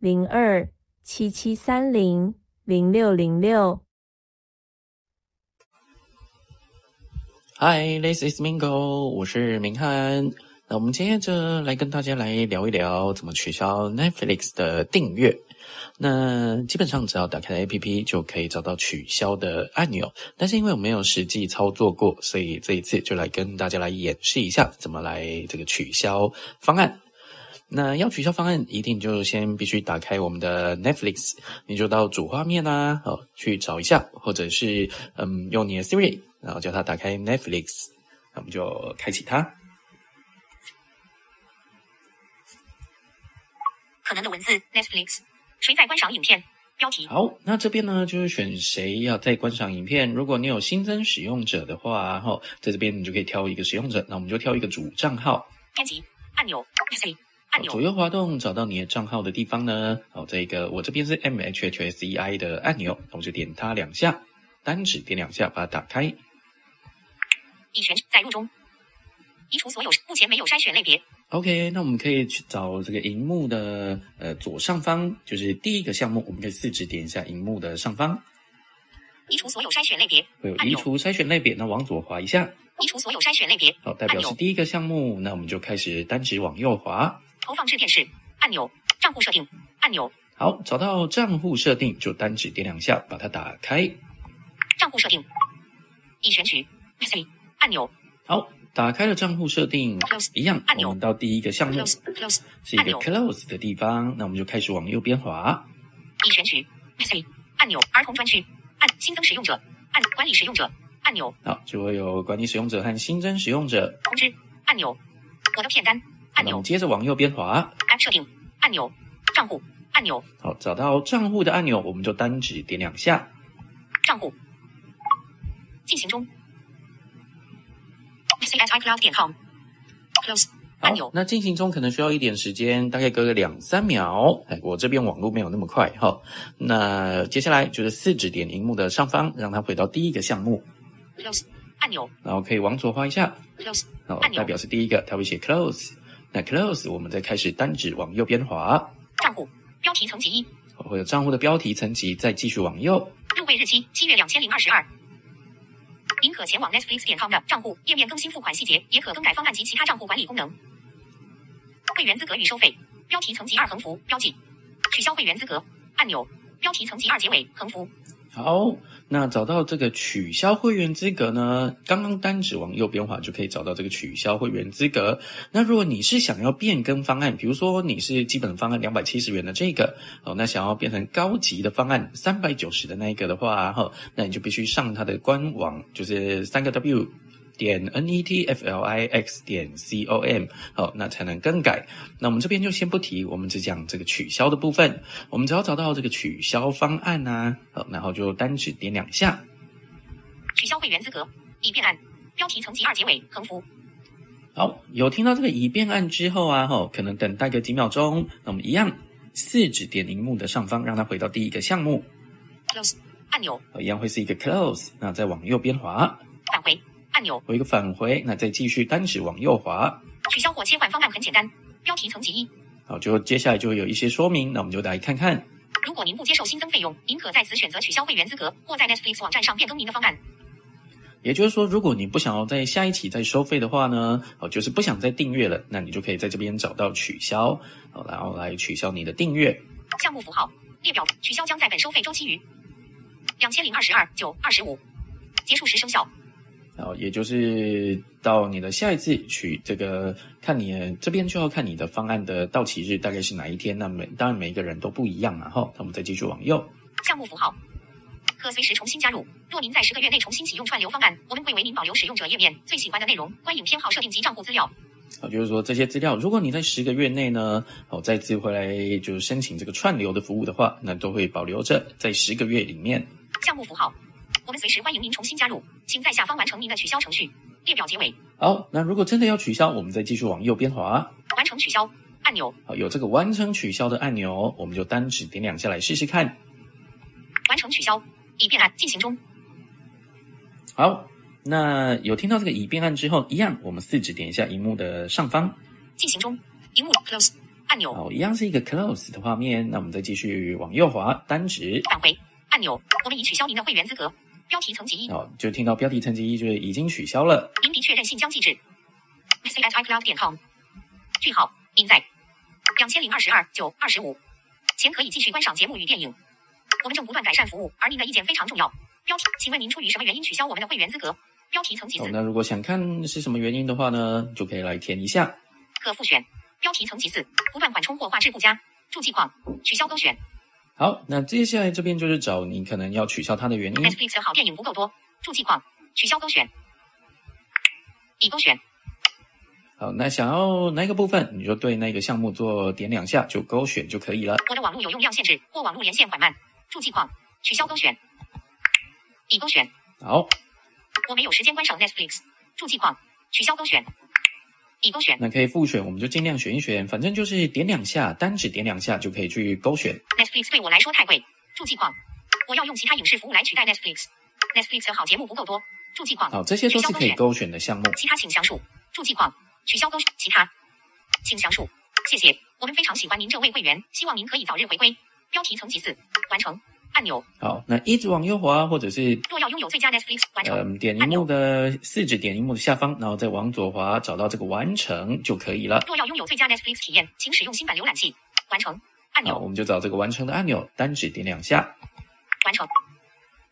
零二七七三零零六零六。Hi，this is Mingo，我是明翰。那我们接着来跟大家来聊一聊怎么取消 Netflix 的订阅。那基本上只要打开 APP 就可以找到取消的按钮。但是因为我没有实际操作过，所以这一次就来跟大家来演示一下怎么来这个取消方案。那要取消方案，一定就先必须打开我们的 Netflix，你就到主画面啊，哦，去找一下，或者是嗯，用你的 Siri，然后叫它打开 Netflix，那我们就开启它。可能的文字 Netflix，谁在观赏影片？标题。好，那这边呢就是选谁要在观赏影片。如果你有新增使用者的话，哈，在这边你就可以挑一个使用者，那我们就挑一个主账号。编辑按钮 s 按钮。左右滑动找到你的账号的地方呢，哦，这个我这边是 M H H S E I 的按钮，我们就点它两下，单指点两下把它打开。已选载入中，移除所有，目前没有筛选类别。OK，那我们可以去找这个荧幕的呃左上方，就是第一个项目，我们可以四指点一下荧幕的上方，移除所有筛选类别。会有移除筛选类别，那往左滑一下，移除所有筛选类别。好，代表是第一个项目，那我们就开始单指往右滑。投放至电视按钮，账户设定按钮，好，找到账户设定，就单指点两下把它打开。账户设定已选取按钮好，打开了账户设定 Close，一样按，钮我们到第一个项目 close close 是一个 close 的地方，那我们就开始往右边滑。已选取按钮，儿童专区按新增使用者按管理使用者按钮，好，就会有管理使用者和新增使用者。通知按钮，我的片单按钮。我们接着往右边滑。，app 设定。按钮，账户。按钮，好，找到账户的按钮，我们就单指点两下。账户。进行中。c at icloud 点 com close 按好钮，那进行中可能需要一点时间，大概隔个两三秒。哎，我这边网络没有那么快哈。那接下来就是四指点荧幕的上方，让它回到第一个项目，close。按钮。然后可以往左滑一下，close。哦按，钮。代表是第一个，它会写 close。那 close 我们再开始单指往右边滑，账户标题层级一，会有账户的标题层级，再继续往右。入会日期七月两千零二十二。您可前往 Netflix 点 com 的账户页面更新付款细节，也可更改方案及其他账户管理功能。会员资格与收费，标题层级二横幅标记，取消会员资格按钮，标题层级二结尾横幅，好，那找到这个取消会员资格呢？刚刚单指往右边滑就可以找到这个取消会员资格。那如果你是想要变更方案，比如说你是基本方案两百七十元的这个，哦，那想要变成高级的方案三百九十的那一个的话，哈、那你就必须上它的官网，就是三个 W。点 N E T F L I X 点 C O M，好，那才能更改。那我们这边就先不提，我们只讲这个取消的部分。我们只要找到这个取消方案呐、好，然后就单指点两下。取消会员资格已变案，标题层级二结尾横幅，好，有听到这个已变案之后啊，吼，可能等待个几秒钟，那我们一样四指点荧幕的上方，让它回到第一个项目，close 按钮。呃一样会是一个 close，那再往右边滑，返回按钮，有一个返回，那再继续单指往右滑，取消或切换方案很简单，标题层级一。好，就接下来就会有一些说明，那我们就来看看。如果您不接受新增费用，您可在此选择取消会员资格，或在 Netflix 网站上变更您的方案。也就是说，如果你不想要在下一期再收费的话呢，哦，就是不想再订阅了，那你就可以在这边找到取消，哦，然后来取消你的订阅。项目符号列表取消将在本收费周期于两千零二十二九二十五结束时生效。然后也就是到你的下一次取这个，看你这边就要看你的方案的到期日大概是哪一天。那每当然每一个人都不一样嘛，哈。那我们再继续往右。项目符号可随时重新加入。若您在十个月内重新启用串流方案，我们会为您保留使用者页面、最喜欢的内容、观影偏好设定及账户资料。啊，就是说这些资料，如果你在十个月内呢，哦，再次回来就是申请这个串流的服务的话，那都会保留着在十个月里面。项目符号，我们随时欢迎您重新加入，请在下方完成您的取消程序。列表结尾，好，那如果真的要取消，我们再继续往右边滑，完成取消按钮，好，有这个完成取消的按钮，我们就单指点两下来试试看。完成取消，已变按进行中。好，那有听到这个已变按之后，一样，我们四指点一下荧幕的上方，进行中，荧幕 close 按钮，好，一样是一个 close 的画面。那我们再继续往右滑，单指返回按钮，我们已取消您的会员资格。标题层级一，好，就听到标题层级一就是已经取消了。您的确认信将寄至 c at icloud 点 com。句号，您在两千零二十二九二十五前可以继续观赏节目与电影。我们正不断改善服务，而您的意见非常重要。标题，请问您出于什么原因取消我们的会员资格？标题层级四。那如果想看是什么原因的话呢，就可以来填一下。可复选。标题层级四，不断缓冲或画质不佳。注记框，取消勾选。好，那接下来这边就是找你可能要取消它的原因。Netflix 好电影不够多，注记框，取消勾选，已勾选。好，那想要哪个部分，你就对那个项目做点两下，就勾选就可以了。我的网络有用量限制或网络连线缓慢，注记框，取消勾选，已勾选。好，我没有时间观赏 Netflix，注记框，取消勾选。已勾选，那可以复选，我们就尽量选一选，反正就是点两下，单指点两下就可以去勾选。Netflix 对我来说太贵，注记框，我要用其他影视服务来取代 Netflix。Netflix 的好节目不够多，注记框。好，这些都是可以勾选的项目。其他请详述，注记框，取消勾选。其他，请详述，谢谢。我们非常喜欢您这位会员，希望您可以早日回归。标题层级四，完成。按钮。好，那一直往右滑，或者是若要拥有最佳 Netflix 完成，嗯，点荧幕的四指点荧幕的下方，然后再往左滑，找到这个完成就可以了。若要拥有最佳 Netflix 体验，请使用新版浏览器。完成。按钮，我们就找这个完成的按钮，单指点两下，完成。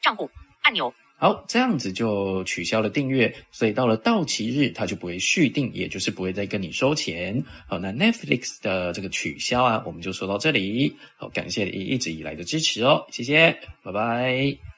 账户。按钮。好，这样子就取消了订阅，所以到了到期日，它就不会续订，也就是不会再跟你收钱。好，那 Netflix 的这个取消啊，我们就说到这里。好，感谢你一直以来的支持哦，谢谢，拜拜。